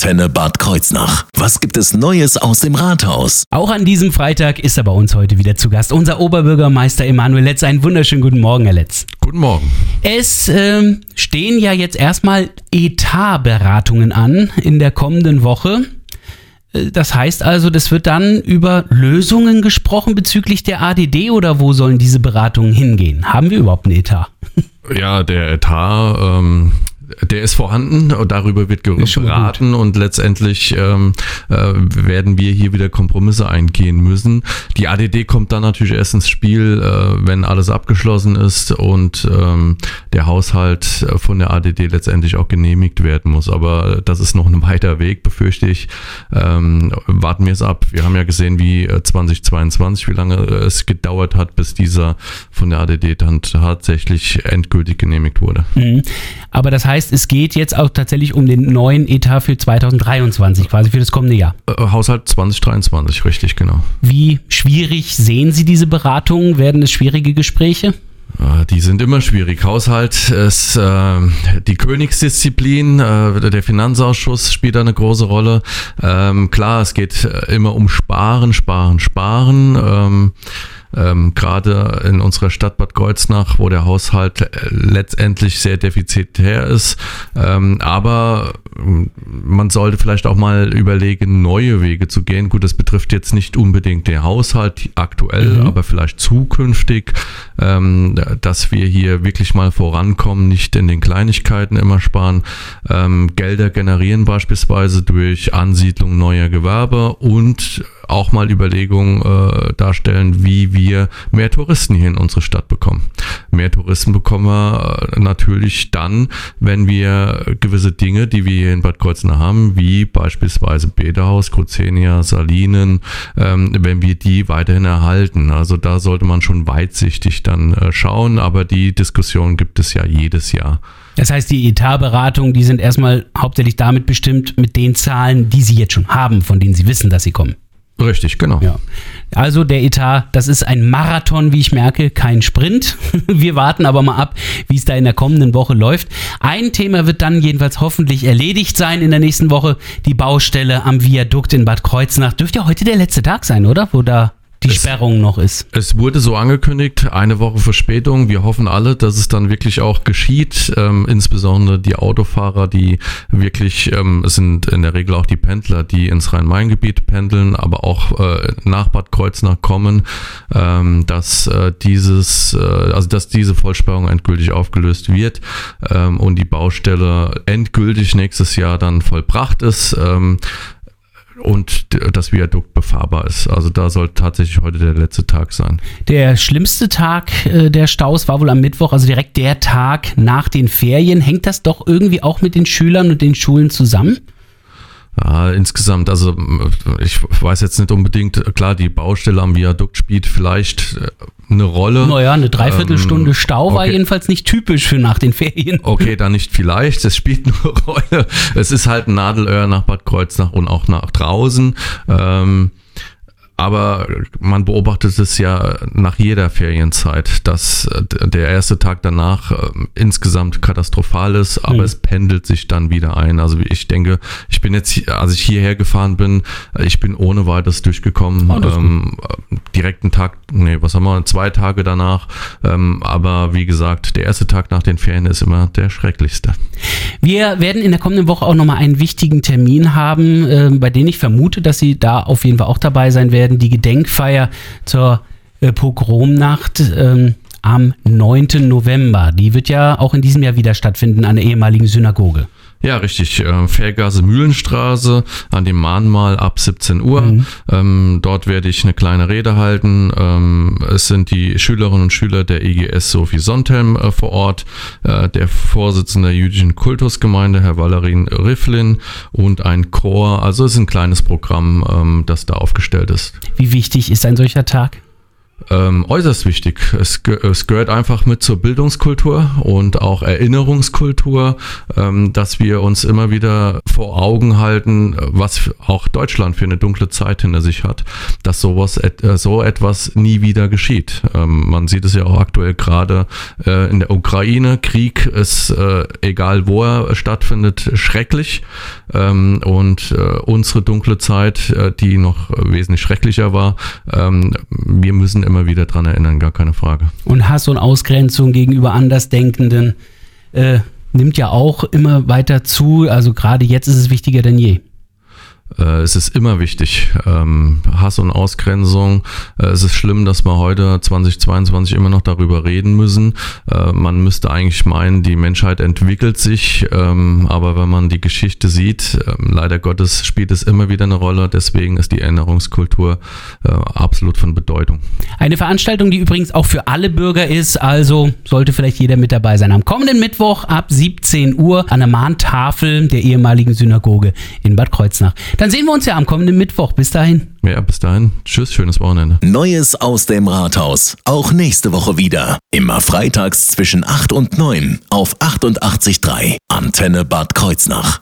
Antenne Bad Kreuznach. Was gibt es Neues aus dem Rathaus? Auch an diesem Freitag ist er bei uns heute wieder zu Gast. Unser Oberbürgermeister Emanuel Letz. Einen wunderschönen guten Morgen, Herr Letz. Guten Morgen. Es ähm, stehen ja jetzt erstmal Etatberatungen an in der kommenden Woche. Äh, Das heißt also, das wird dann über Lösungen gesprochen bezüglich der ADD oder wo sollen diese Beratungen hingehen? Haben wir überhaupt einen Etat? Ja, der Etat, ähm, der ist vorhanden darüber wird beraten und letztendlich ähm, äh, werden wir hier wieder Kompromisse eingehen müssen. Die ADD kommt dann natürlich erst ins Spiel, äh, wenn alles abgeschlossen ist und ähm, der Haushalt äh, von der ADD letztendlich auch genehmigt werden muss. Aber das ist noch ein weiter Weg, befürchte ich. Ähm, warten wir es ab. Wir haben ja gesehen, wie äh, 2022, wie lange äh, es gedauert hat, bis dieser von der ADD dann tatsächlich endgültig genehmigt wurde. Mhm. Aber das heißt, es geht jetzt auch tatsächlich um den neuen Etat für 2023, quasi für das kommende Jahr. Äh, Haushalt 2023, richtig, genau. Wie schwierig sehen Sie diese Beratungen? Werden es schwierige Gespräche? Äh, Die sind immer schwierig. Haushalt ist äh, die Königsdisziplin. Äh, der Finanzausschuss spielt da eine große Rolle. Ähm, klar, es geht äh, immer um Sparen, Sparen, Sparen. Ähm, ähm, Gerade in unserer Stadt Bad Kreuznach, wo der Haushalt äh, letztendlich sehr defizitär ist. Ähm, aber ähm, man sollte vielleicht auch mal überlegen, neue Wege zu gehen. Gut, das betrifft jetzt nicht unbedingt den Haushalt aktuell, Mhm. aber vielleicht zukünftig, ähm, dass wir hier wirklich mal vorankommen, nicht in den Kleinigkeiten immer sparen. Ähm, Gelder generieren beispielsweise durch Ansiedlung neuer Gewerbe und auch mal Überlegungen äh, darstellen, wie wir mehr Touristen hier in unsere Stadt bekommen. Mehr Touristen bekommen wir äh, natürlich dann, wenn wir gewisse Dinge, die wir hier in Bad Kreuznach haben, wie beispielsweise Bäderhaus, Cruzenia, Salinen, ähm, wenn wir die weiterhin erhalten. Also da sollte man schon weitsichtig dann äh, schauen, aber die Diskussion gibt es ja jedes Jahr. Das heißt, die Etatberatungen, die sind erstmal hauptsächlich damit bestimmt, mit den Zahlen, die Sie jetzt schon haben, von denen Sie wissen, dass sie kommen. Richtig, genau. Ja. Also der Etat, das ist ein Marathon, wie ich merke, kein Sprint. Wir warten aber mal ab, wie es da in der kommenden Woche läuft. Ein Thema wird dann jedenfalls hoffentlich erledigt sein in der nächsten Woche. Die Baustelle am Viadukt in Bad Kreuznach. Dürfte ja heute der letzte Tag sein, oder? Wo da die Es- Sperrung noch ist. Es wurde so angekündigt, eine Woche Verspätung. Wir hoffen alle, dass es dann wirklich auch geschieht. Ähm, insbesondere die Autofahrer, die wirklich, ähm, es sind in der Regel auch die Pendler, die ins Rhein-Main-Gebiet pendeln, aber auch äh, nach Bad Kreuznach kommen, ähm, dass äh, dieses, äh, also dass diese Vollsperrung endgültig aufgelöst wird ähm, und die Baustelle endgültig nächstes Jahr dann vollbracht ist. Und das Viadukt befahrbar ist. Also da soll tatsächlich heute der letzte Tag sein. Der schlimmste Tag äh, der Staus war wohl am Mittwoch, also direkt der Tag nach den Ferien. Hängt das doch irgendwie auch mit den Schülern und den Schulen zusammen? Ja, insgesamt, also m, ich weiß jetzt nicht unbedingt, klar, die Baustelle am Viadukt spielt vielleicht äh, eine Rolle. Naja, eine Dreiviertelstunde Ähm, Stau war okay. jedenfalls nicht typisch für nach den Ferien. Okay, dann nicht vielleicht, es spielt eine Rolle. Es ist halt ein Nadelöhr nach Bad Kreuznach und auch nach draußen. Ähm, aber man beobachtet es ja nach jeder Ferienzeit, dass äh, der erste Tag danach äh, insgesamt katastrophal ist, aber Mhm. es pendelt sich dann wieder ein. Also ich denke, ich bin jetzt, als ich hierher gefahren bin, äh, ich bin ohne weiteres durchgekommen. Gut. ähm, äh, direkt einen Tag, nee, was haben wir, zwei Tage danach. Ähm, aber wie gesagt, der erste Tag nach den Ferien ist immer der schrecklichste. Wir werden in der kommenden Woche auch nochmal einen wichtigen Termin haben, ähm, bei dem ich vermute, dass Sie da auf jeden Fall auch dabei sein werden. Die Gedenkfeier zur äh, Pogromnacht ähm, am 9. November. Die wird ja auch in diesem Jahr wieder stattfinden an der ehemaligen Synagoge. Ja, richtig. Äh, Fährgase Mühlenstraße an dem Mahnmal ab 17 Uhr. Ähm, dort werde ich eine kleine Rede halten. Ähm, es sind die Schülerinnen und Schüler der EGS Sophie Sondhelm äh, vor Ort, äh, der Vorsitzende der jüdischen Kultusgemeinde, Herr Valerin Rifflin und ein Chor. Also es ist ein kleines Programm, ähm, das da aufgestellt ist. Wie wichtig ist ein solcher Tag? Ähm, äußerst wichtig. Es, es, gehört einfach mit zur Bildungskultur und auch Erinnerungskultur, ähm, dass wir uns immer wieder vor Augen halten, was auch Deutschland für eine dunkle Zeit hinter sich hat, dass sowas, äh, so etwas nie wieder geschieht. Ähm, man sieht es ja auch aktuell gerade äh, in der Ukraine. Krieg ist, äh, egal wo er stattfindet, schrecklich. Ähm, und äh, unsere dunkle Zeit, äh, die noch wesentlich schrecklicher war, ähm, wir müssen immer wieder dran erinnern, gar keine Frage. Und Hass und Ausgrenzung gegenüber Andersdenkenden äh, nimmt ja auch immer weiter zu. Also gerade jetzt ist es wichtiger denn je. Äh, es ist immer wichtig. Ähm, Hass und Ausgrenzung. Äh, es ist schlimm, dass wir heute 2022 immer noch darüber reden müssen. Äh, man müsste eigentlich meinen, die Menschheit entwickelt sich, ähm, aber wenn man die Geschichte sieht, ähm, leider Gottes spielt es immer wieder eine Rolle. Deswegen ist die Erinnerungskultur absolut von Bedeutung. Eine Veranstaltung, die übrigens auch für alle Bürger ist, also sollte vielleicht jeder mit dabei sein. Am kommenden Mittwoch ab 17 Uhr an der Mahntafel der ehemaligen Synagoge in Bad Kreuznach. Dann sehen wir uns ja am kommenden Mittwoch. Bis dahin. Ja, bis dahin. Tschüss, schönes Wochenende. Neues aus dem Rathaus. Auch nächste Woche wieder. Immer freitags zwischen 8 und 9 auf 88.3 Antenne Bad Kreuznach.